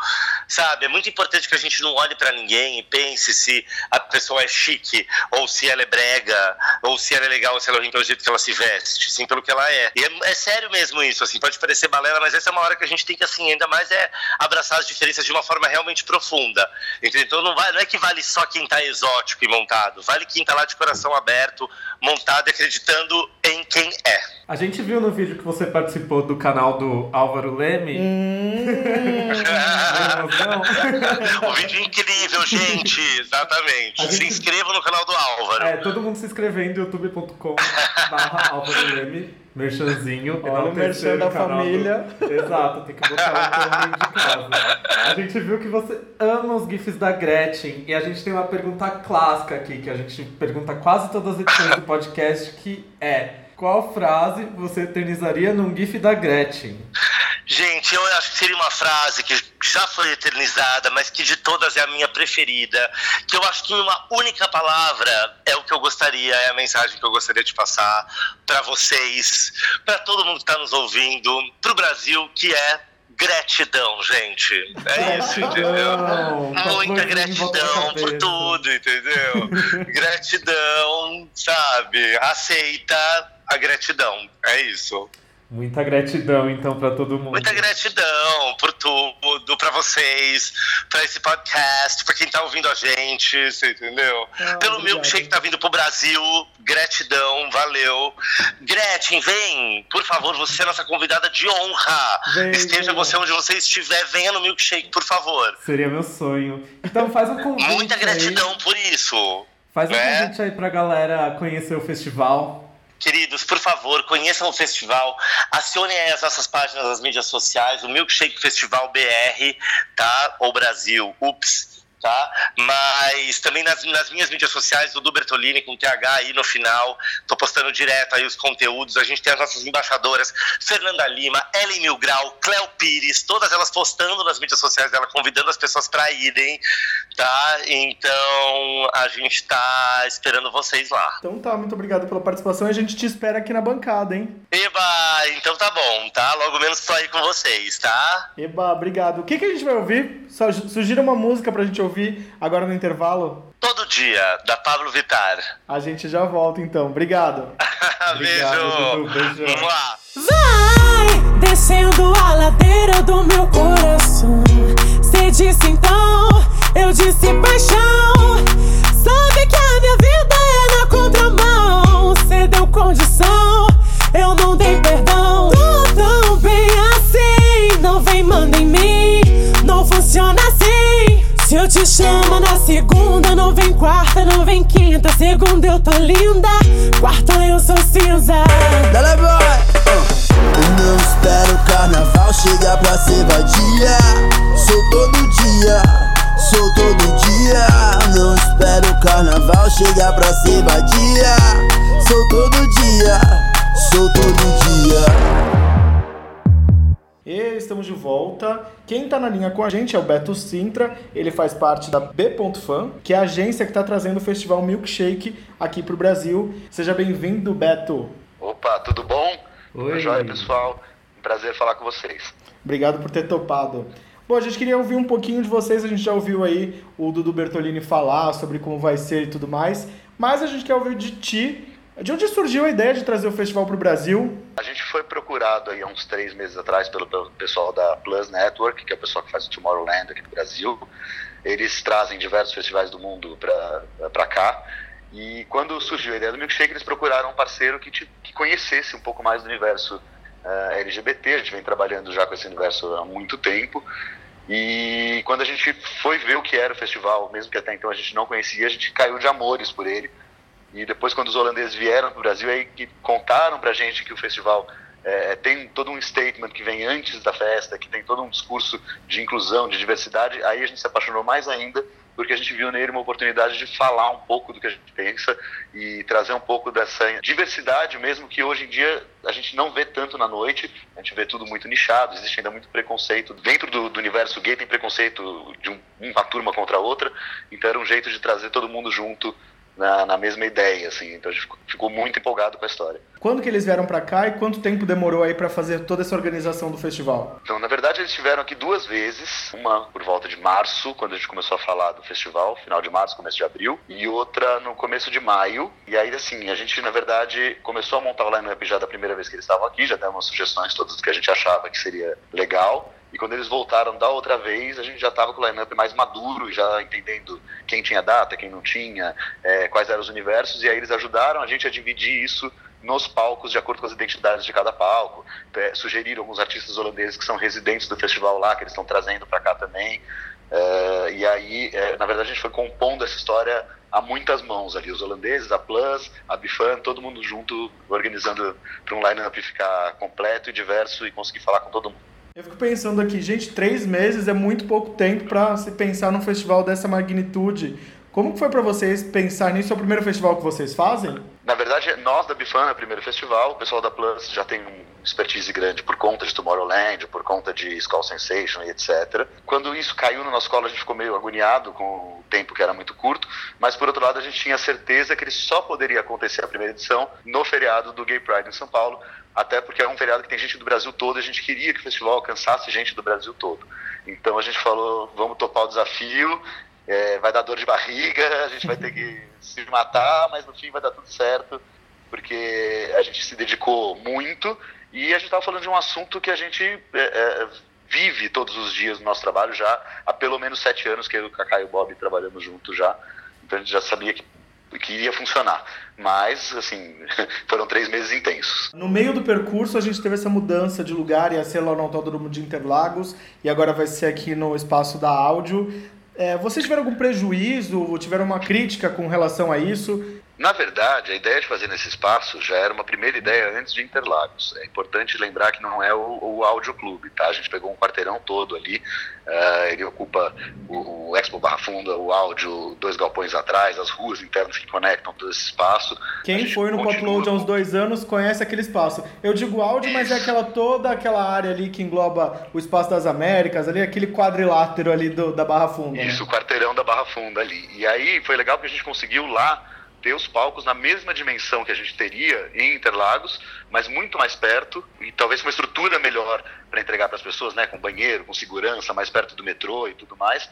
sabe? É muito importante que a gente não olhe pra ninguém e pense se a pessoa é chique, ou se ela é brega, ou se ela é legal, ou se ela é ruim pelo jeito que ela se veste, sim, pelo que ela é. E é, é sério mesmo isso, assim, pode parecer balela, mas essa é uma hora que a gente tem que, assim, ainda mais é abraçar as diferenças de uma forma realmente profunda, entendeu? Então não, vai, não é que vale só quem tá exótico e montado, vale quem tá lá de coração aberto, montado e acreditando em quem é. A gente viu no vídeo que você participou do canal do Álvaro Leme. o vídeo é incrível, gente, exatamente. Gente- Se inscrevam no canal do Álvaro. É, todo mundo se inscrevendo youtube.com barra Álvaro Leme, merchanzinho. Olha o merchan da canal do- família. Exato, tem que botar o de casa. A gente viu que você ama os GIFs da Gretchen e a gente tem uma pergunta clássica aqui, que a gente pergunta quase todas as edições do podcast, que é qual frase você eternizaria num GIF da Gretchen? Gente, eu acho que seria uma frase que já foi eternizada, mas que de todas é a minha preferida. Que eu acho que em uma única palavra é o que eu gostaria, é a mensagem que eu gostaria de passar para vocês, para todo mundo que está nos ouvindo, para o Brasil, que é gratidão, gente. É isso, entendeu? Muita da gratidão por tudo, entendeu? gratidão, sabe? Aceita a gratidão. É isso. Muita gratidão, então, pra todo mundo. Muita gratidão por tudo, pra vocês, pra esse podcast, pra quem tá ouvindo a gente, você entendeu? Ah, Pelo milkshake que tá vindo pro Brasil, gratidão, valeu. Gretchen, vem, por favor, você é nossa convidada de honra. Vem, Esteja vem. você onde você estiver, venha no milkshake, por favor. Seria meu sonho. Então faz um convite Muita aí. gratidão por isso. Faz um né? convite aí pra galera conhecer o festival. Queridos, por favor, conheçam o festival, acionem as nossas páginas nas mídias sociais, o Milkshake Festival BR, tá? Ou Brasil, ups, tá? Mas também nas, nas minhas mídias sociais, o Du Bertolini com TH aí no final, tô postando direto aí os conteúdos, a gente tem as nossas embaixadoras, Fernanda Lima, Ellen Milgrau, Cléo Pires, todas elas postando nas mídias sociais dela, convidando as pessoas para irem, tá? Então, a gente tá esperando vocês lá. Então tá, muito obrigado pela participação e a gente te espera aqui na bancada, hein? Eba, então tá bom, tá? Logo menos tô aí com vocês, tá? Eba, obrigado. O que, que a gente vai ouvir? Sugira uma música pra gente ouvir agora no intervalo. Todo dia, da Pablo Vittar. A gente já volta então. Obrigado. Dudu, Beijo! beijão. Mua. Vai descendo a ladeira do meu coração. Cê disse então, eu disse paixão. Te chamo na segunda, não vem quarta, não vem quinta. Segunda eu tô linda, quarta eu sou cinza. Dale boy! Eu não espero o carnaval chegar pra ser vadia. Sou todo dia, sou todo dia. Não espero o carnaval chegar pra ser vadia. Sou todo dia, sou todo dia. Volta. Quem tá na linha com a gente é o Beto Sintra. Ele faz parte da B.Fan, que é a agência que tá trazendo o festival Milkshake aqui pro Brasil. Seja bem-vindo, Beto. Opa, tudo bom? Oi. Tudo jóia, pessoal? Um prazer falar com vocês. Obrigado por ter topado. Bom, a gente queria ouvir um pouquinho de vocês. A gente já ouviu aí o Dudu Bertolini falar sobre como vai ser e tudo mais. Mas a gente quer ouvir de ti. De onde surgiu a ideia de trazer o festival pro Brasil? A gente foi procurado aí há uns três meses atrás pelo, pessoal da Plus Network, que é o pessoal que faz o Tomorrowland aqui no Brasil. Eles trazem diversos festivais do mundo para cá. E quando surgiu a ideia do Milkshake, eles procuraram um parceiro que, te- que conhecesse um pouco mais do universo eh, LGBT. A gente vem trabalhando já com esse universo há muito tempo. E quando a gente foi ver o que era o festival, mesmo que até então a gente não conhecia, a gente caiu de amores por ele. E depois, quando os holandeses vieram para o Brasil, aí que contaram para a gente que o festival eh, tem todo um statement que vem antes da festa, que tem todo um discurso de inclusão, de diversidade, aí a gente se apaixonou mais ainda porque a gente viu nele uma oportunidade de falar um pouco do que a gente pensa e trazer um pouco dessa diversidade mesmo que hoje em dia a gente não vê tanto na noite, a gente vê tudo muito nichado, existe ainda muito preconceito. Dentro do, do universo gay tem preconceito de um, uma turma contra a outra, então era um jeito de trazer todo mundo junto na, na mesma ideia, assim. Então a gente ficou, ficou muito empolgado com a história. Quando que eles vieram pra cá e quanto tempo demorou aí pra fazer toda essa organização do festival? Então, na verdade, eles estiveram aqui duas vezes. Uma por volta de março, quando a gente começou a falar do festival, final de março, começo de abril. E outra no começo de maio. E aí, assim, a gente, na verdade, começou a montar o line-up já da primeira vez que eles estavam aqui. Já demos sugestões todas que a gente achava que seria legal. E quando eles voltaram da outra vez, a gente já estava com o line-up mais maduro, já entendendo quem tinha data, quem não tinha, é, quais eram os universos. E aí eles ajudaram a gente a dividir isso nos palcos de acordo com as identidades de cada palco. É, sugeriram alguns artistas holandeses que são residentes do festival lá, que eles estão trazendo para cá também. É, e aí, é, na verdade, a gente foi compondo essa história a muitas mãos ali, os holandeses, a Plus, a Bifan, todo mundo junto, organizando para um line-up ficar completo e diverso e conseguir falar com todo mundo. Eu fico pensando aqui, gente, três meses é muito pouco tempo para se pensar num festival dessa magnitude. Como que foi para vocês pensar nisso? É o primeiro festival que vocês fazem? Na verdade, nós da Bifana, primeiro festival, o pessoal da Plus já tem um expertise grande por conta de Tomorrowland, por conta de Skull Sensation e etc. Quando isso caiu no nosso colo, a gente ficou meio agoniado com o tempo que era muito curto, mas por outro lado, a gente tinha certeza que ele só poderia acontecer a primeira edição no feriado do Gay Pride em São Paulo, até porque é um feriado que tem gente do Brasil todo a gente queria que o festival alcançasse gente do Brasil todo. Então a gente falou, vamos topar o desafio, é, vai dar dor de barriga, a gente vai ter que se matar, mas no fim vai dar tudo certo, porque a gente se dedicou muito e a gente estava falando de um assunto que a gente é, é, vive todos os dias no nosso trabalho já há pelo menos sete anos que eu, o Kaká e o Bob trabalhamos juntos já, então a gente já sabia que que iria funcionar. Mas, assim, foram três meses intensos. No meio do percurso, a gente teve essa mudança de lugar, ia ser lá no Autódromo de Interlagos, e agora vai ser aqui no espaço da áudio. É, vocês tiveram algum prejuízo, tiveram uma crítica com relação a isso? Na verdade, a ideia de fazer nesse espaço já era uma primeira ideia antes de Interlagos. É importante lembrar que não é o, o Áudio Clube, tá? A gente pegou um quarteirão todo ali, uh, ele ocupa o, o, Expo Barra Funda, o áudio, dois galpões atrás, as ruas internas que conectam todo esse espaço. Quem foi no Popload há uns dois anos conhece aquele espaço. Eu digo áudio, mas é aquela toda aquela área ali que engloba o Espaço das Américas, ali, aquele quadrilátero ali do, da Barra Funda. Isso, né? o quarteirão da Barra Funda ali. E aí foi legal porque a gente conseguiu lá ter os palcos na mesma dimensão que a gente teria em Interlagos, mas muito mais perto e talvez com uma estrutura melhor para entregar para as pessoas, né, com banheiro, com segurança, mais perto do metrô e tudo mais.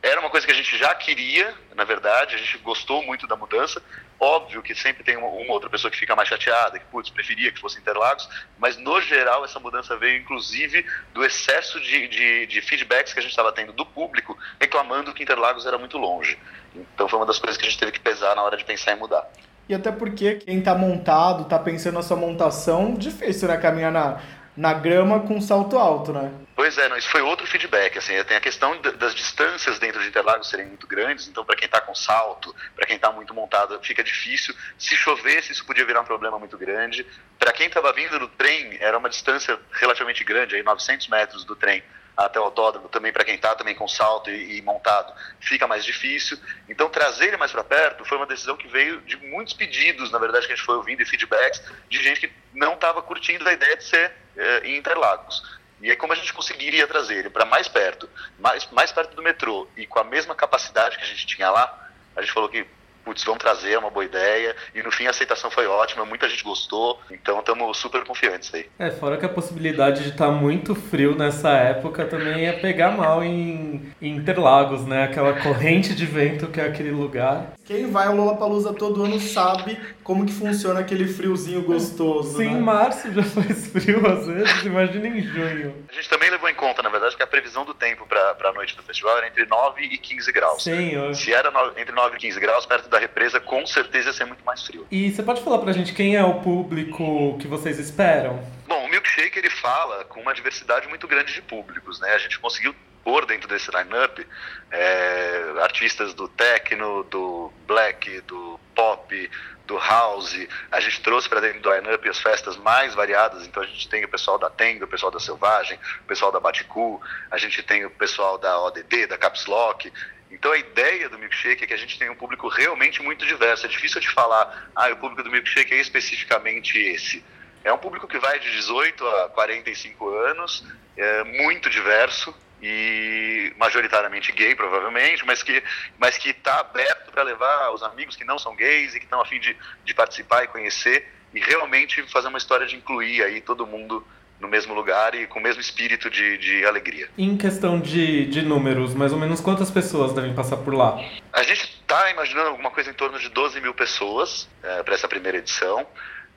Era uma coisa que a gente já queria, na verdade, a gente gostou muito da mudança. Óbvio que sempre tem uma, outra pessoa que fica mais chateada, que, putz, preferia que fosse Interlagos, mas no geral essa mudança veio inclusive do excesso de, de, de feedbacks que a gente estava tendo do público reclamando que Interlagos era muito longe. Então foi uma das coisas que a gente teve que pesar na hora de pensar em mudar. E até porque quem tá montado, tá pensando na sua montação, difícil, né? Caminhar na, na grama com salto alto, né? Pois é, não, isso foi outro feedback. Assim, tem a questão das distâncias dentro de Interlagos serem muito grandes, então para quem está com salto, para quem está muito montado, fica difícil. Se chovesse, isso podia virar um problema muito grande. Para quem estava vindo do trem, era uma distância relativamente grande, aí 900 metros do trem até o autódromo, também para quem está também com salto e, e, montado, fica mais difícil. Então, trazer ele mais para perto foi uma decisão que veio de muitos pedidos, na verdade, que a gente foi ouvindo e feedbacks de gente que não estava curtindo a ideia de ser é, em Interlagos. E aí, como a gente conseguiria trazer ele para mais perto, mais, mais perto do metrô e com a mesma capacidade que a gente tinha lá, a gente falou que putz, vamos trazer, é uma boa ideia. E no fim a aceitação foi ótima, muita gente gostou, então estamos super confiantes aí. É, fora que a possibilidade de estar tá muito frio nessa época também é pegar mal em, em, Interlagos, né? Aquela corrente de vento que é aquele lugar. Quem vai ao Lollapalooza todo ano sabe como que funciona aquele friozinho gostoso, Sim, né? em março já faz frio às vezes, imagina em junho. A gente também levou em conta, na verdade, que a previsão do tempo para a noite do festival era entre 9 e 15 graus. Sim, eu... Se era no, entre 9 e 15 graus, perto da represa, com certeza ia ser muito mais frio. E você pode falar pra gente quem é o público que vocês esperam? Bom, o Milkshake ele fala com uma diversidade muito grande de públicos, né? A gente conseguiu pôr dentro desse line-up é, artistas do techno, do black, do pop, do house. A gente trouxe para dentro do line-up as festas mais variadas. Então a gente tem o pessoal da Tenga, o pessoal da Selvagem, o pessoal da Baticu, a gente tem o pessoal da ODD, da Caps Lock. Então a ideia do milkshake é que a gente tem um público realmente muito diverso. É difícil de falar, ah, o público do milkshake é especificamente esse. É um público que vai de 18 a 45 anos, é muito diverso e majoritariamente gay, provavelmente, mas que mas que está aberto para levar os amigos que não são gays e que estão a fim de, de participar e conhecer e realmente fazer uma história de incluir aí todo mundo no mesmo lugar e com o mesmo espírito de, de alegria. Em questão de, de números, mais ou menos quantas pessoas devem passar por lá? A gente está imaginando alguma coisa em torno de 12 mil pessoas é, para essa primeira edição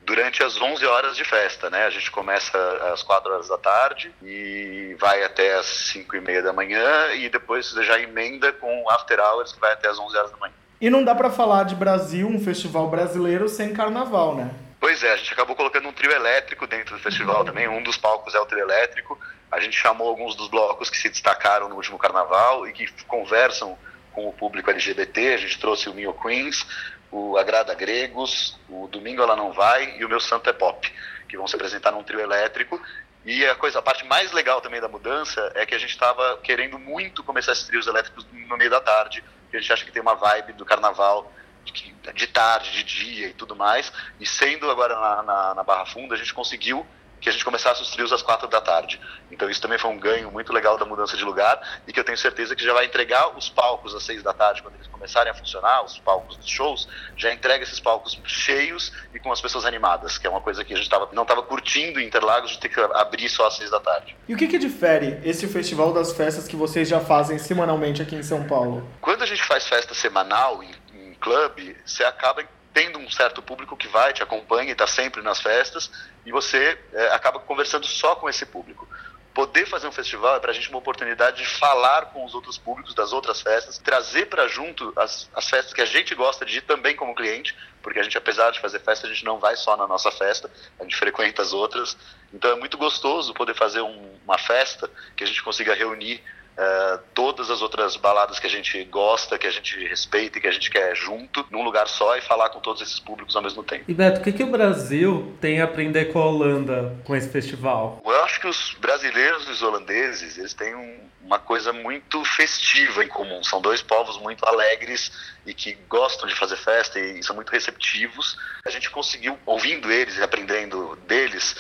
durante as 11 horas de festa, né? A gente começa às 4 horas da tarde e vai até às 5 e meia da manhã e depois já emenda com After Hours que vai até às 11 horas da manhã. E não dá pra falar de Brasil, um festival brasileiro, sem carnaval, né? Pois é, a gente acabou colocando um trio elétrico dentro do festival também. Um dos palcos é o trio elétrico. A gente chamou alguns dos blocos que se destacaram no último carnaval e que conversam com o público LGBT. A gente trouxe o Mio Queens, o Agrada Gregos, o Domingo Ela Não Vai e o Meu Santo é Pop, que vão se apresentar num trio elétrico. E a coisa, a parte mais legal também da mudança é que a gente estava querendo muito começar esses trios elétricos no meio da tarde, porque a gente acha que tem uma vibe do carnaval de, de tarde, de dia e tudo mais. E sendo agora na, na, na Barra Funda, a gente conseguiu que a gente começasse os trios às quatro da tarde. Então isso também foi um ganho muito legal da mudança de lugar e que eu tenho certeza que já vai entregar os palcos às seis da tarde, quando eles começarem a funcionar, os palcos dos shows, já entrega esses palcos cheios e com as pessoas animadas, que é uma coisa que a gente tava, não estava curtindo em Interlagos de ter que abrir só às seis da tarde. E o que, que difere esse Festival das Festas que vocês já fazem semanalmente aqui em São Paulo? Quando a gente faz festa semanal em, em clube, você acaba tendo um certo público que vai, te acompanha e está sempre nas festas, e você é, acaba conversando só com esse público. Poder fazer um festival é para a gente uma oportunidade de falar com os outros públicos das outras festas, trazer para junto as, as festas que a gente gosta de ir também como cliente, porque a gente, apesar de fazer festa, a gente não vai só na nossa festa, a gente frequenta as outras. Então é muito gostoso poder fazer um, uma festa que a gente consiga reunir Uh, todas as outras baladas que a gente gosta, que a gente respeita e que a gente quer junto, num lugar só e falar com todos esses públicos ao mesmo tempo. E Beto, o que, que o Brasil tem a aprender com a Holanda com esse festival? Eu acho que os brasileiros e os holandeses, eles têm um, uma coisa muito festiva em comum. São dois povos muito alegres e que gostam de fazer festa e são muito receptivos. A gente conseguiu, ouvindo eles e aprendendo deles,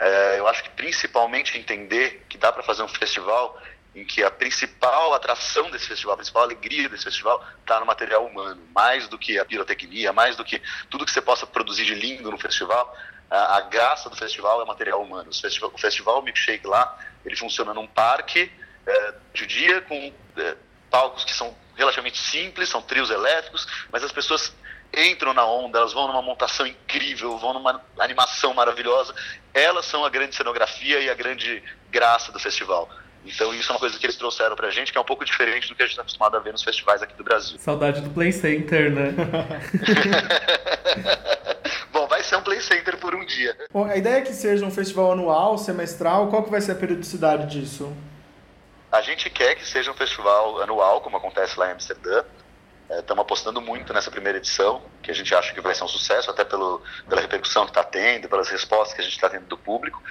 uh, eu acho que principalmente entender que dá para fazer um festival em que a principal atração desse festival, a principal alegria desse festival está no material humano, mais do que a pirotecnia, mais do que tudo que você possa produzir de lindo no festival, a, a graça do festival é o material humano. O festival, o festival Milkshake lá, ele funciona num parque é, de dia com é, palcos que são relativamente simples, são trios elétricos, mas as pessoas entram na onda, elas vão numa montação incrível, vão numa animação maravilhosa. Elas são a grande cenografia e a grande graça do festival. Então isso é uma coisa que eles trouxeram pra gente, que é um pouco diferente do que a gente está acostumado a ver nos festivais aqui do Brasil. Saudade do Play Center, né? Bom, vai ser um Play Center por um dia. Bom, a ideia é que seja um festival anual, semestral, qual que vai ser a periodicidade disso? A gente quer que seja um festival anual, como acontece lá em Amsterdã. Estamos é, apostando muito nessa primeira edição, que a gente acha que vai ser um sucesso, até pelo, pela repercussão que está tendo, pelas respostas que a gente está tendo do público.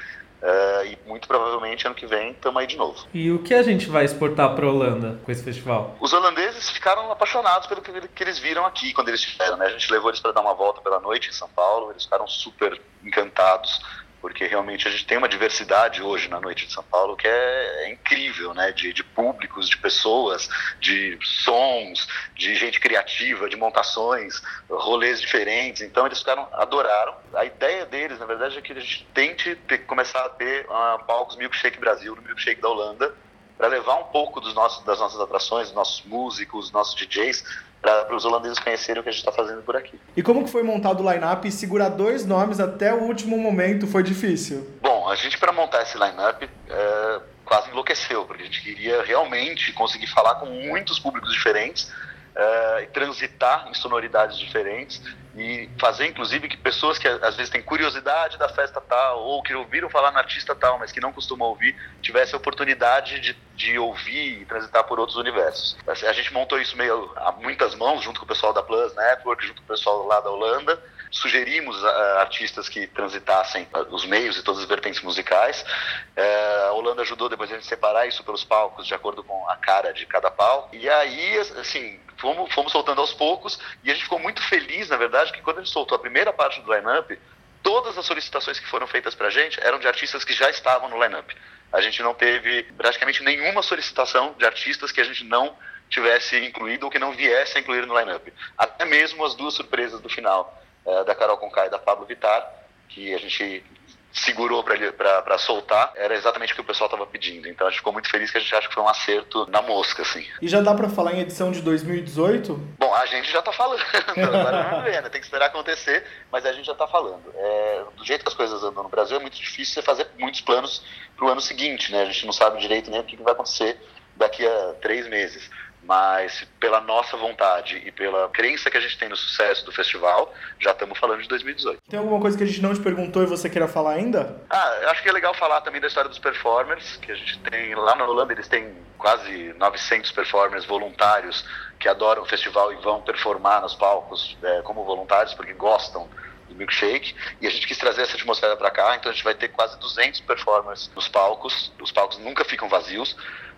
Uh, e muito provavelmente ano que vem estamos aí de novo. E o que a gente vai exportar para a Holanda com esse festival? Os holandeses ficaram apaixonados pelo que, que eles viram aqui quando eles estiveram. Né? A gente levou eles para dar uma volta pela noite em São Paulo, eles ficaram super encantados porque realmente a gente tem uma diversidade hoje na noite de São Paulo que é, é incrível, né? De, de, públicos, de pessoas, de sons, de gente criativa, de montações, rolês diferentes. Então eles ficaram, adoraram. A ideia deles, na verdade, é que a gente tente ter, começar a ter uh, palcos Milkshake Brasil, no Milkshake da Holanda, para levar um pouco dos nossos, das nossas atrações, dos nossos músicos, nossos DJs, para os holandeses conhecerem o que a gente está fazendo por aqui. E como que foi montado o line-up e segurar dois nomes até o último momento foi difícil? Bom, a gente para montar esse line-up é, quase enlouqueceu, porque a gente queria realmente conseguir falar com muitos públicos diferentes uh, transitar em sonoridades diferentes e fazer, inclusive, que pessoas que às vezes têm curiosidade da festa tal ou que ouviram falar no artista tal, mas que não costumam ouvir, tivessem a oportunidade de, de ouvir e transitar por outros universos. A gente montou isso meio a muitas mãos, junto com o pessoal da Plus Network, junto com o pessoal lá da Holanda, sugerimos ah, artistas que transitassem ah, os meios e todas as vertentes musicais. É, a Holanda ajudou depois a gente separar isso pelos palcos de acordo com a cara de cada palco. E aí, assim, fomos, fomos soltando aos poucos e a gente ficou muito feliz, na verdade, que quando a gente soltou a primeira parte do line-up, todas as solicitações que foram feitas pra gente eram de artistas que já estavam no line-up. A gente não teve praticamente nenhuma solicitação de artistas que a gente não tivesse incluído ou que não viesse a incluir no line-up. Até mesmo as duas surpresas do final, eh, da Carol Conká e da Pablo Vittar, que a gente segurou para soltar, era exatamente o que o pessoal estava pedindo. Então a gente ficou muito feliz que a gente acha que foi um acerto na mosca, assim. E já dá pra falar em edição de 2018? Bom, a gente já tá falando. Agora vamos ver, né? Tem que esperar acontecer, mas a gente já tá falando. É, do jeito que as coisas andam no Brasil, é muito difícil você fazer muitos planos pro ano seguinte, né? A gente não sabe direito nem o que que vai acontecer daqui a três meses. Mas pela nossa vontade e pela crença que a gente tem no sucesso do festival, já estamos falando de 2018. Tem alguma coisa que a gente não te perguntou e você queira falar ainda? Ah, eu acho que é legal falar também da história dos performers, que a gente tem lá na Holanda, eles têm quase 900 performers voluntários que adoram o festival e vão performar nos palcos é, como voluntários porque gostam do milkshake e a gente quis trazer essa atmosfera para cá, então a gente vai ter quase 200 performers nos palcos, os palcos nunca ficam vazios.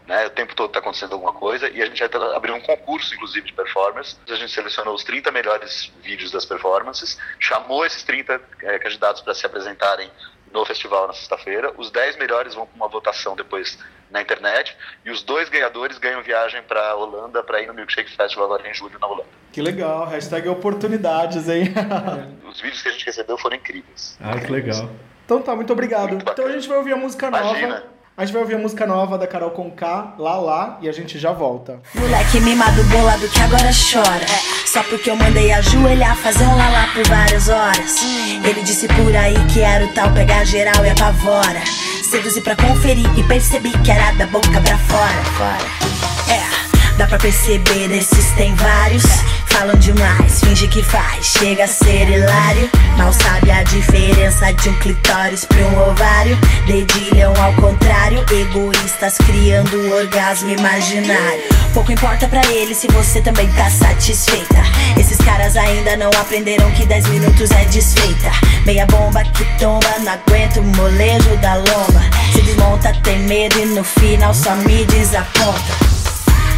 Né, o tempo todo está acontecendo alguma coisa e a gente vai tá abrindo um concurso, inclusive, de performance. A gente selecionou os 30 melhores vídeos das performances, chamou esses 30 eh, candidatos para se apresentarem no festival na sexta-feira. Os 10 melhores vão para uma votação depois na internet e os dois ganhadores ganham viagem para a Holanda para ir no Milkshake Festival agora em julho na Holanda. Que legal, hashtag oportunidades, hein? Os vídeos que a gente recebeu foram incríveis. Ah, que legal. Então tá, muito obrigado. Então a gente vai ouvir a música Imagina. nova. A gente vai ouvir a música nova da Carol Conká, Lá Lá, e a gente já volta. Moleque mimado bolado que agora chora. Só porque eu mandei ajoelhar, fazer um lalá por várias horas. Ele disse por aí que era o tal pegar geral e apavora. Seduzi pra conferir e percebi que era da boca pra fora. fora. É, dá pra perceber, desses tem vários. Falam demais, finge que faz, chega a ser hilário. Mal sabe a diferença de um clitóris pra um ovário. Dedilham ao contrário, egoístas criando um orgasmo imaginário. Pouco importa pra eles se você também tá satisfeita. Esses caras ainda não aprenderam que 10 minutos é desfeita. Meia bomba que tomba, não aguento o molejo da lomba. Se desmonta, tem medo e no final só me desaponta.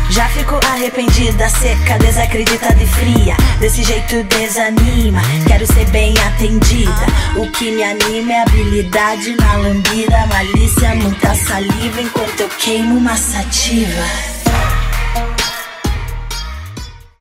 Já fico arrependida, seca, desacreditada e fria. Desse jeito desanima, quero ser bem atendida. O que me anima é habilidade na lambida, malícia, muita saliva enquanto eu queimo uma sativa.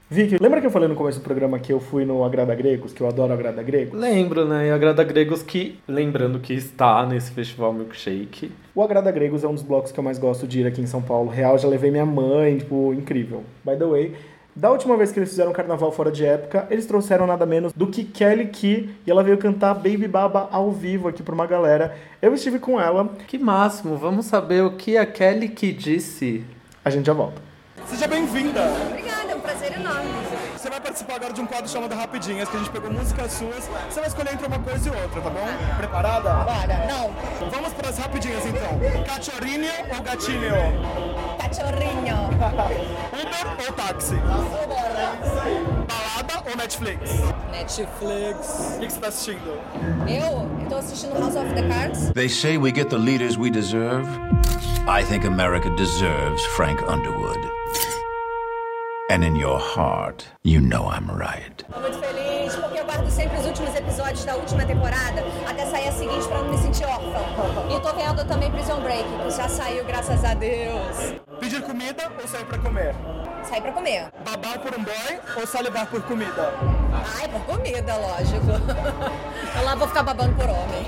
Vicky, lembra que eu falei no começo do programa que eu fui no Agrada Gregos, que eu adoro Agrada Gregos? Lembro, né? E Agrada Gregos que, lembrando que está nesse festival Milkshake. O Agrada Gregos é um dos blocos que eu mais gosto de ir aqui em São Paulo. Real, já levei minha mãe, tipo, incrível. By the way, da última vez que eles fizeram um carnaval fora de época, eles trouxeram nada menos do que Kelly Key e ela veio cantar Baby Baba ao vivo aqui pra uma galera. Eu estive com ela. Que máximo! Vamos saber o que a Kelly Key disse. A gente já volta. Seja bem-vinda! Obrigada, é um prazer enorme. Você vai participar agora de um quadro chamado Rapidinhas, que a gente pegou músicas suas. Você vai escolher entre uma coisa e outra, tá bom? Preparada? Bora, não. Vamos para as rapidinhas então. Cachorrinho ou gatilho? Cachorrinho. Uber ou táxi? Balada ou Netflix? Netflix. O que que você tá assistindo? Eu? Eu tô assistindo House of the Cards. They say we get the leaders we deserve. I think America deserves Frank Underwood. And in your heart, you know I'm right. Tô muito feliz porque eu guardo sempre os últimos episódios da última temporada até sair a seguinte pra não me sentir órfã. E tô vendo também Prison Break, que já saiu, graças a Deus. Pedir comida ou sair pra comer? Sair pra comer. Babar por um boy ou salivar por comida? Ai, por comida, lógico. Eu lá vou ficar babando por homem.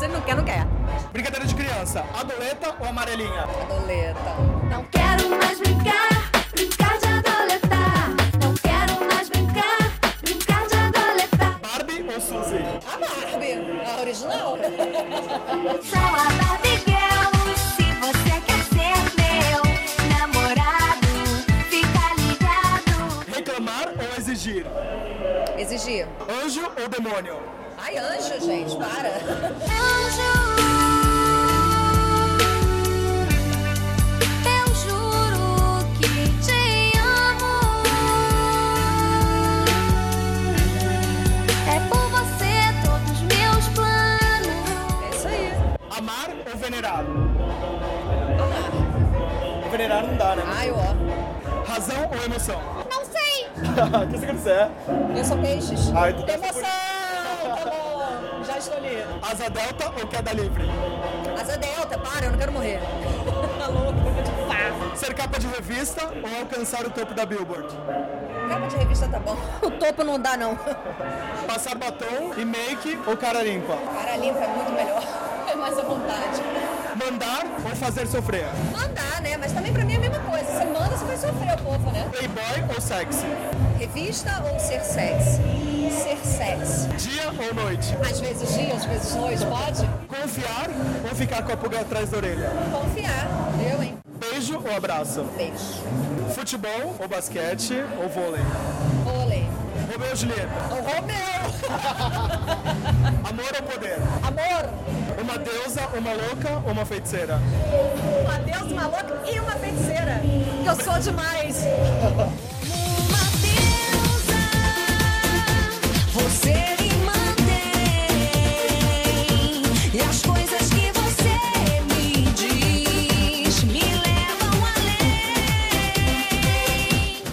Se não quer, não quer. Brincadeira de criança, adoleta ou amarelinha? Adoleta. Não quero mais brincar ligado. Reclamar ou exigir? Exigir. Anjo ou demônio? Ai, anjo, gente, para. Eu venerar? Venerar não dá, né? Ai, ó. Razão ou emoção? Não sei. O que você quer dizer? Eu sou peixes. Ai, tu- Emoção! Tá bom. Já escolhi. Asa delta ou queda livre? Asa delta, para, eu não quero morrer. Tá louco, de pá. Ser capa de revista ou alcançar o topo da Billboard? Capa de revista tá bom. O topo não dá, não. Passar batom e make ou cara limpa? Cara limpa é muito melhor. Mais à vontade. Mandar ou fazer sofrer? Mandar, né? Mas também pra mim é a mesma coisa. Você manda, você vai sofrer o povo, né? Playboy ou sexy? Revista ou ser sexy? Ser sexy. Dia ou noite? Às vezes dia, às vezes noite, pode? Confiar ou ficar com a pulga atrás da orelha? Confiar. Eu, hein? Beijo ou abraço? Beijo. Futebol ou basquete ou vôlei? Vôlei. Romeu ou Julieta? Romeu! Amor ou poder? Amor! Uma deusa, uma louca ou uma feiticeira? Uma deusa, uma louca e uma feiticeira. Que eu sou demais. Você me mantém E as coisas que você me diz Me levam além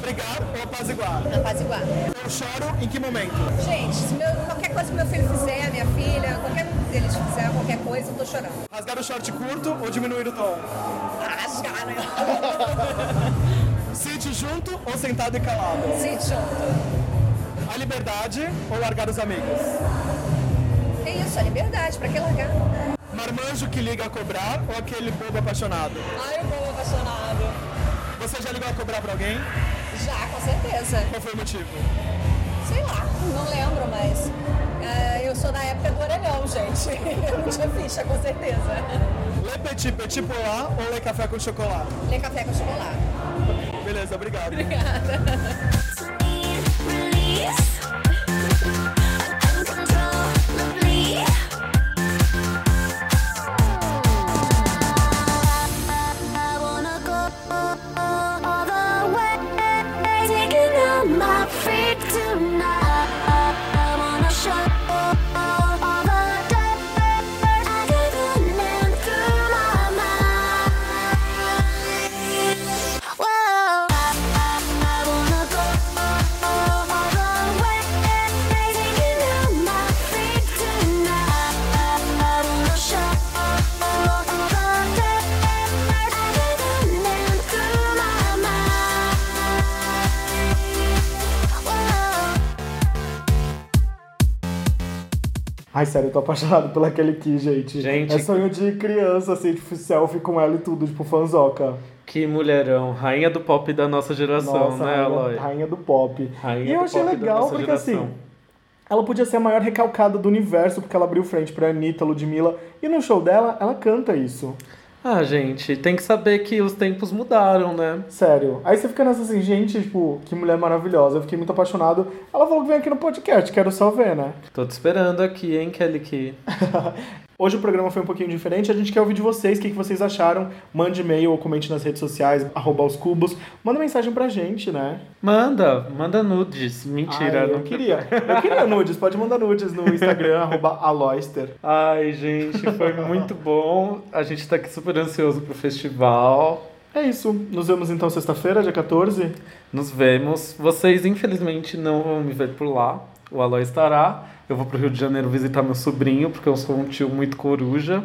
Brigar ou apaziguar? Apaziguar. Eu choro em que momento? Gente, se meu- filho fizer, minha filha, qualquer um deles fizer qualquer coisa, eu tô chorando. Rasgar o short curto ou diminuir o tom? Rasgar, né? Sítio junto ou sentado e calado? Sítio junto. A liberdade ou largar os amigos? Que isso, a liberdade, pra que largar? Marmanjo que liga a cobrar ou aquele bobo apaixonado? Ai, o povo apaixonado. Você já ligou a cobrar pra alguém? Já, com certeza. Qual foi o motivo? Sei lá, não lembro, mas é, eu sou da época do orelhão, gente. Eu não tinha ficha, com certeza. Lê petit, petit polar ou lê café com chocolate? Lê café com chocolate. Beleza, obrigado. Obrigada. Ai, sério, eu tô apaixonado pela Kelly Key, gente. Gente. É sonho de criança, assim, tipo, selfie com ela e tudo, tipo, fanzoca. Que mulherão, rainha do pop da nossa geração, Nossa, né, Aloy? rainha do pop. Rainha e eu achei legal porque, geração. assim, ela podia ser a maior recalcada do universo, porque ela abriu frente pra Anitta, Ludmilla, e no show dela, ela canta isso. Ah, gente, tem que saber que os tempos mudaram, né? Sério. Aí você fica nessa assim, gente, tipo, que mulher maravilhosa. Eu fiquei muito apaixonado. Ela falou que vem aqui no podcast, quero só ver, né? Tô te esperando aqui, hein, Kelly Key. Hoje o programa foi um pouquinho diferente, a gente quer ouvir de vocês, o que, que vocês acharam. Mande e-mail ou comente nas redes sociais, arroba os cubos. Manda mensagem pra gente, né? Manda, manda nudes. Mentira, Ai, eu não queria. Eu queria nudes, pode mandar nudes no Instagram, arroba aloyster. Ai, gente, foi muito bom. A gente tá aqui super ansioso pro festival. É isso. Nos vemos então sexta-feira, dia 14. Nos vemos. Vocês, infelizmente, não vão me ver por lá. O Aloy estará. Eu vou pro Rio de Janeiro visitar meu sobrinho, porque eu sou um tio muito coruja.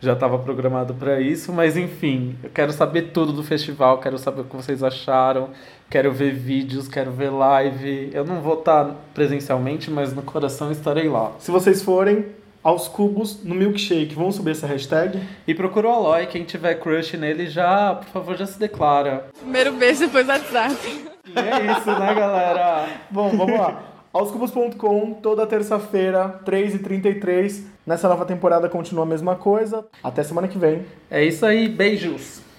Já estava programado para isso, mas enfim, eu quero saber tudo do festival, quero saber o que vocês acharam, quero ver vídeos, quero ver live. Eu não vou estar presencialmente, mas no coração estarei lá. Se vocês forem aos cubos no milkshake, vamos subir essa hashtag? E procura o Aloy, quem tiver crush nele já, por favor, já se declara. Primeiro beijo, depois WhatsApp. E é isso, né, galera? Bom, vamos lá. Aoscubos.com, toda terça-feira, 3h33. Nessa nova temporada continua a mesma coisa. Até semana que vem. É isso aí, beijos!